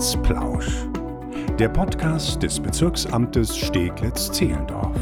Amtsplausch. Der Podcast des Bezirksamtes Steglitz-Zehlendorf.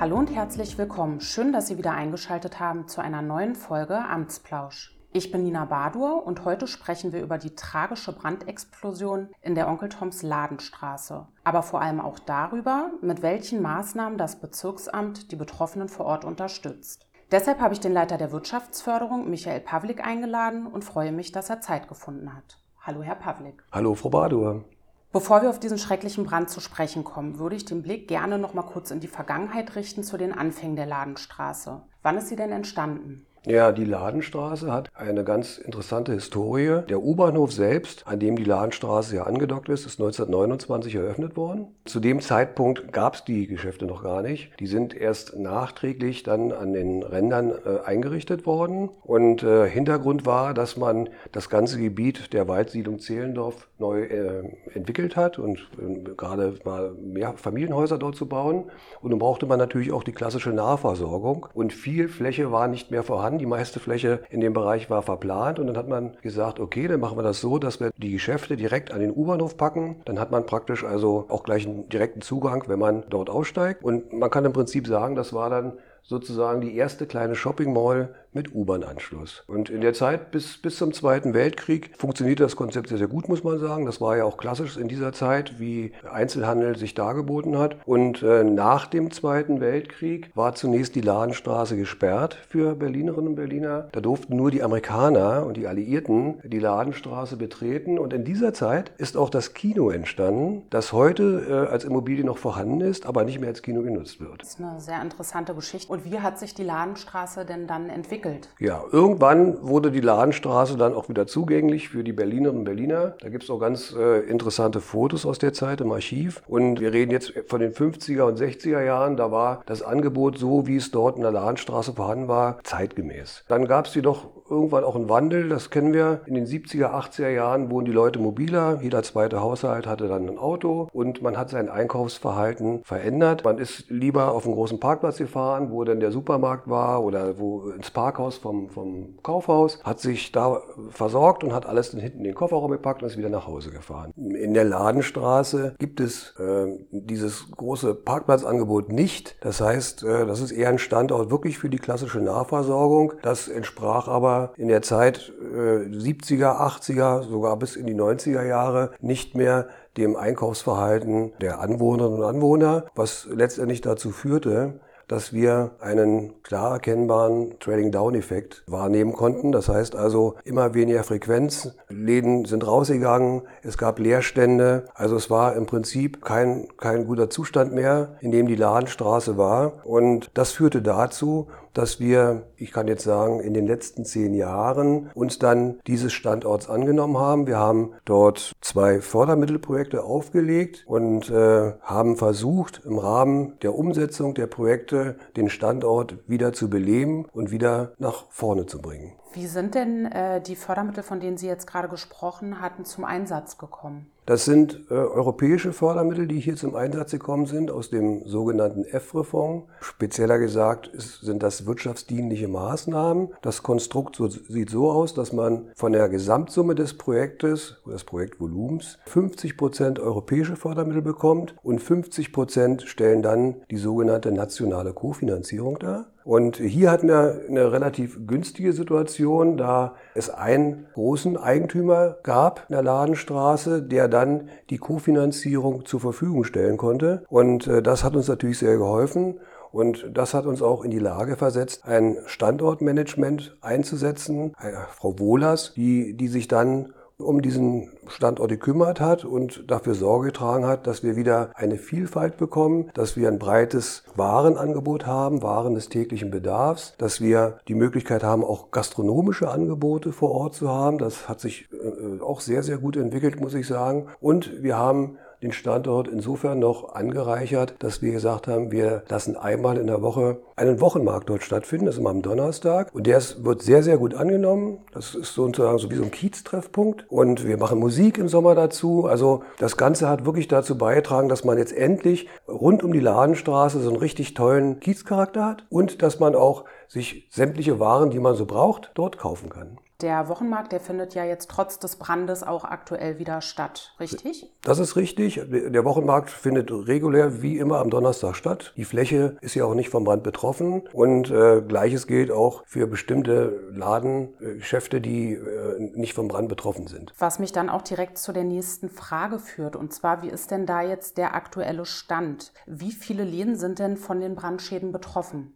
Hallo und herzlich willkommen. Schön, dass Sie wieder eingeschaltet haben zu einer neuen Folge Amtsplausch. Ich bin Nina Badur und heute sprechen wir über die tragische Brandexplosion in der Onkel Toms Ladenstraße. Aber vor allem auch darüber, mit welchen Maßnahmen das Bezirksamt die Betroffenen vor Ort unterstützt. Deshalb habe ich den Leiter der Wirtschaftsförderung, Michael Pavlik, eingeladen und freue mich, dass er Zeit gefunden hat. Hallo, Herr Pavlik. Hallo, Frau Badur. Bevor wir auf diesen schrecklichen Brand zu sprechen kommen, würde ich den Blick gerne noch mal kurz in die Vergangenheit richten zu den Anfängen der Ladenstraße. Wann ist sie denn entstanden? Ja, die Ladenstraße hat eine ganz interessante Historie. Der U-Bahnhof selbst, an dem die Ladenstraße ja angedockt ist, ist 1929 eröffnet worden. Zu dem Zeitpunkt gab es die Geschäfte noch gar nicht. Die sind erst nachträglich dann an den Rändern äh, eingerichtet worden. Und äh, Hintergrund war, dass man das ganze Gebiet der Waldsiedlung Zehlendorf neu äh, entwickelt hat und äh, gerade mal mehr Familienhäuser dort zu bauen. Und dann brauchte man natürlich auch die klassische Nahversorgung. Und viel Fläche war nicht mehr vorhanden an. Die meiste Fläche in dem Bereich war verplant und dann hat man gesagt, okay, dann machen wir das so, dass wir die Geschäfte direkt an den U-Bahnhof packen. Dann hat man praktisch also auch gleich einen direkten Zugang, wenn man dort aussteigt. Und man kann im Prinzip sagen, das war dann sozusagen die erste kleine Shopping Mall mit U-Bahn-Anschluss. Und in der Zeit bis, bis zum Zweiten Weltkrieg funktionierte das Konzept sehr, sehr gut, muss man sagen. Das war ja auch klassisch in dieser Zeit, wie Einzelhandel sich dargeboten hat. Und äh, nach dem Zweiten Weltkrieg war zunächst die Ladenstraße gesperrt für Berlinerinnen und Berliner. Da durften nur die Amerikaner und die Alliierten die Ladenstraße betreten. Und in dieser Zeit ist auch das Kino entstanden, das heute äh, als Immobilie noch vorhanden ist, aber nicht mehr als Kino genutzt wird. Das ist eine sehr interessante Geschichte. Und wie hat sich die Ladenstraße denn dann entwickelt? Entwickelt. Ja, irgendwann wurde die Ladenstraße dann auch wieder zugänglich für die Berlinerinnen und Berliner. Da gibt es auch ganz äh, interessante Fotos aus der Zeit im Archiv. Und wir reden jetzt von den 50er und 60er Jahren. Da war das Angebot so, wie es dort in der Ladenstraße vorhanden war, zeitgemäß. Dann gab es jedoch irgendwann auch einen Wandel, das kennen wir. In den 70er, 80er Jahren wurden die Leute mobiler. Jeder zweite Haushalt hatte dann ein Auto und man hat sein Einkaufsverhalten verändert. Man ist lieber auf einen großen Parkplatz gefahren, wo dann der Supermarkt war oder wo ins Parkhaus vom, vom Kaufhaus, hat sich da versorgt und hat alles hinten in den Kofferraum gepackt und ist wieder nach Hause gefahren. In der Ladenstraße gibt es äh, dieses große Parkplatzangebot nicht. Das heißt, äh, das ist eher ein Standort wirklich für die klassische Nahversorgung. Das entsprach aber in der Zeit äh, 70er, 80er, sogar bis in die 90er Jahre nicht mehr dem Einkaufsverhalten der Anwohnerinnen und Anwohner, was letztendlich dazu führte, dass wir einen klar erkennbaren Trading-Down-Effekt wahrnehmen konnten. Das heißt also immer weniger Frequenz, Läden sind rausgegangen, es gab Leerstände. Also es war im Prinzip kein, kein guter Zustand mehr, in dem die Ladenstraße war. Und das führte dazu, dass wir, ich kann jetzt sagen, in den letzten zehn Jahren uns dann dieses Standorts angenommen haben. Wir haben dort zwei Fördermittelprojekte aufgelegt und äh, haben versucht, im Rahmen der Umsetzung der Projekte den Standort wieder zu beleben und wieder nach vorne zu bringen. Wie sind denn äh, die Fördermittel, von denen Sie jetzt gerade gesprochen hatten, zum Einsatz gekommen? Das sind äh, europäische Fördermittel, die hier zum Einsatz gekommen sind, aus dem sogenannten EFRE-Fonds. Spezieller gesagt ist, sind das wirtschaftsdienliche Maßnahmen. Das Konstrukt so, sieht so aus, dass man von der Gesamtsumme des Projektes, des Projektvolumens, 50 Prozent europäische Fördermittel bekommt und 50 Prozent stellen dann die sogenannte nationale Kofinanzierung dar. Und hier hatten wir eine relativ günstige Situation, da es einen großen Eigentümer gab in der Ladenstraße, der dann die Kofinanzierung zur Verfügung stellen konnte. Und äh, das hat uns natürlich sehr geholfen. Und das hat uns auch in die Lage versetzt, ein Standortmanagement einzusetzen. Äh, Frau Wohlers, die, die sich dann um diesen Standort gekümmert hat und dafür Sorge getragen hat, dass wir wieder eine Vielfalt bekommen, dass wir ein breites Warenangebot haben, Waren des täglichen Bedarfs, dass wir die Möglichkeit haben, auch gastronomische Angebote vor Ort zu haben. Das hat sich äh, auch sehr, sehr gut entwickelt, muss ich sagen. Und wir haben den Standort insofern noch angereichert, dass wir gesagt haben, wir lassen einmal in der Woche einen Wochenmarkt dort stattfinden, das ist immer am Donnerstag. Und der wird sehr, sehr gut angenommen. Das ist sozusagen so wie so ein Kieztreffpunkt. Und wir machen Musik im Sommer dazu. Also das Ganze hat wirklich dazu beigetragen, dass man jetzt endlich rund um die Ladenstraße so einen richtig tollen Kiezcharakter hat und dass man auch sich sämtliche Waren, die man so braucht, dort kaufen kann. Der Wochenmarkt, der findet ja jetzt trotz des Brandes auch aktuell wieder statt, richtig? Das ist richtig. Der Wochenmarkt findet regulär wie immer am Donnerstag statt. Die Fläche ist ja auch nicht vom Brand betroffen und äh, gleiches gilt auch für bestimmte Ladengeschäfte, die äh, nicht vom Brand betroffen sind. Was mich dann auch direkt zu der nächsten Frage führt und zwar, wie ist denn da jetzt der aktuelle Stand? Wie viele Läden sind denn von den Brandschäden betroffen?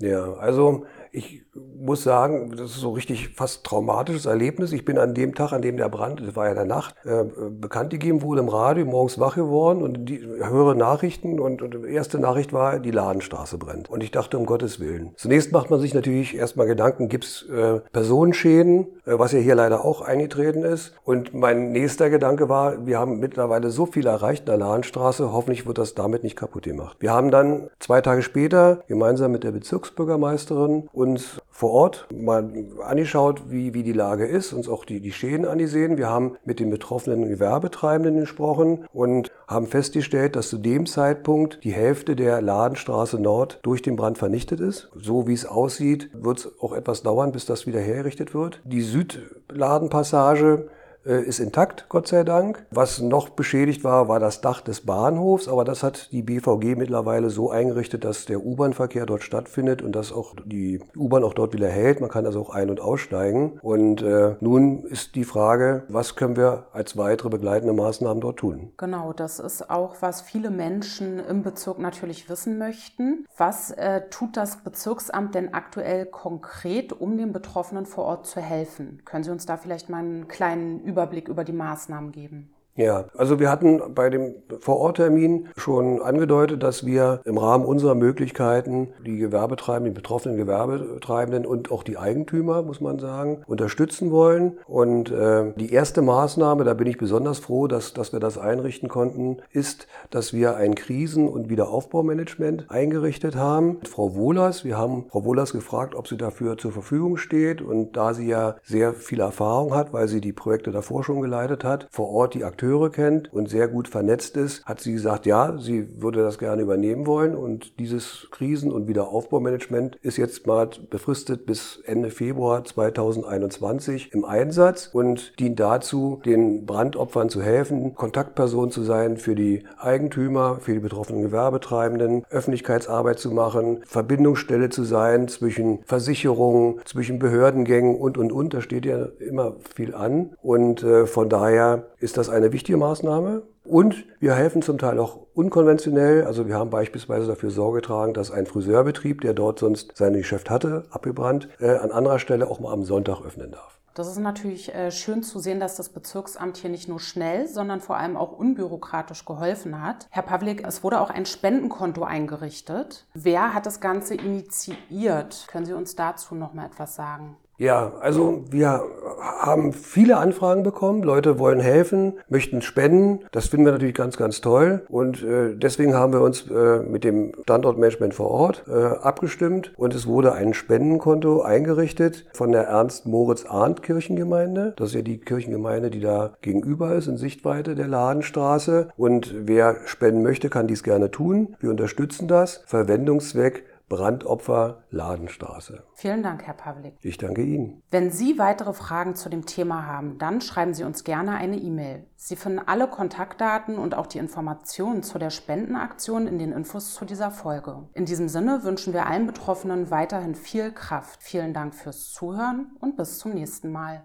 Ja, also ich muss sagen, das ist so richtig fast traumatisches Erlebnis. Ich bin an dem Tag, an dem der Brand, das war ja der Nacht, äh, bekannt gegeben wurde im Radio, morgens wach geworden und die, höre Nachrichten und, und die erste Nachricht war, die Ladenstraße brennt. Und ich dachte, um Gottes Willen. Zunächst macht man sich natürlich erstmal Gedanken, gibt es äh, Personenschäden, äh, was ja hier leider auch eingetreten ist. Und mein nächster Gedanke war, wir haben mittlerweile so viel erreicht in der Ladenstraße, hoffentlich wird das damit nicht kaputt gemacht. Wir haben dann zwei Tage später gemeinsam mit der Bezirksbürgermeisterin uns vor Ort mal angeschaut, wie, wie die Lage ist, uns auch die, die Schäden angesehen. Wir haben mit den betroffenen Gewerbetreibenden gesprochen und haben festgestellt, dass zu dem Zeitpunkt die Hälfte der Ladenstraße Nord durch den Brand vernichtet ist. So wie es aussieht, wird es auch etwas dauern, bis das wieder hergerichtet wird. Die Südladenpassage ist intakt, Gott sei Dank. Was noch beschädigt war, war das Dach des Bahnhofs, aber das hat die BVG mittlerweile so eingerichtet, dass der U-Bahn-Verkehr dort stattfindet und dass auch die U-Bahn auch dort wieder hält. Man kann also auch ein- und aussteigen. Und äh, nun ist die Frage, was können wir als weitere begleitende Maßnahmen dort tun? Genau, das ist auch, was viele Menschen im Bezirk natürlich wissen möchten. Was äh, tut das Bezirksamt denn aktuell konkret, um den Betroffenen vor Ort zu helfen? Können Sie uns da vielleicht mal einen kleinen Überblick über die Maßnahmen geben. Ja, also wir hatten bei dem Vororttermin schon angedeutet, dass wir im Rahmen unserer Möglichkeiten die Gewerbetreibenden, die betroffenen Gewerbetreibenden und auch die Eigentümer, muss man sagen, unterstützen wollen. Und äh, die erste Maßnahme, da bin ich besonders froh, dass, dass wir das einrichten konnten, ist, dass wir ein Krisen- und Wiederaufbaumanagement eingerichtet haben. Frau Wohlers, wir haben Frau Wohlers gefragt, ob sie dafür zur Verfügung steht. Und da sie ja sehr viel Erfahrung hat, weil sie die Projekte davor schon geleitet hat, vor Ort die Akteure Akteure kennt und sehr gut vernetzt ist, hat sie gesagt, ja, sie würde das gerne übernehmen wollen. Und dieses Krisen- und Wiederaufbaumanagement ist jetzt mal befristet bis Ende Februar 2021 im Einsatz und dient dazu, den Brandopfern zu helfen, Kontaktperson zu sein für die Eigentümer, für die betroffenen Gewerbetreibenden, Öffentlichkeitsarbeit zu machen, Verbindungsstelle zu sein zwischen Versicherungen, zwischen Behördengängen und, und, und. Da steht ja immer viel an. Und äh, von daher ist das eine wichtige Maßnahme. Und wir helfen zum Teil auch unkonventionell. Also wir haben beispielsweise dafür Sorge getragen, dass ein Friseurbetrieb, der dort sonst sein Geschäft hatte, abgebrannt, äh, an anderer Stelle auch mal am Sonntag öffnen darf. Das ist natürlich äh, schön zu sehen, dass das Bezirksamt hier nicht nur schnell, sondern vor allem auch unbürokratisch geholfen hat. Herr Pavlik, es wurde auch ein Spendenkonto eingerichtet. Wer hat das Ganze initiiert? Können Sie uns dazu noch mal etwas sagen? Ja, also wir haben viele Anfragen bekommen. Leute wollen helfen, möchten spenden. Das finden wir natürlich ganz, ganz toll. Und äh, deswegen haben wir uns äh, mit dem Standortmanagement vor Ort äh, abgestimmt. Und es wurde ein Spendenkonto eingerichtet von der Ernst-Moritz-Arndt-Kirchengemeinde. Das ist ja die Kirchengemeinde, die da gegenüber ist, in Sichtweite der Ladenstraße. Und wer spenden möchte, kann dies gerne tun. Wir unterstützen das. Verwendungszweck Brandopfer Ladenstraße. Vielen Dank, Herr Pavlik. Ich danke Ihnen. Wenn Sie weitere Fragen zu dem Thema haben, dann schreiben Sie uns gerne eine E-Mail. Sie finden alle Kontaktdaten und auch die Informationen zu der Spendenaktion in den Infos zu dieser Folge. In diesem Sinne wünschen wir allen Betroffenen weiterhin viel Kraft. Vielen Dank fürs Zuhören und bis zum nächsten Mal.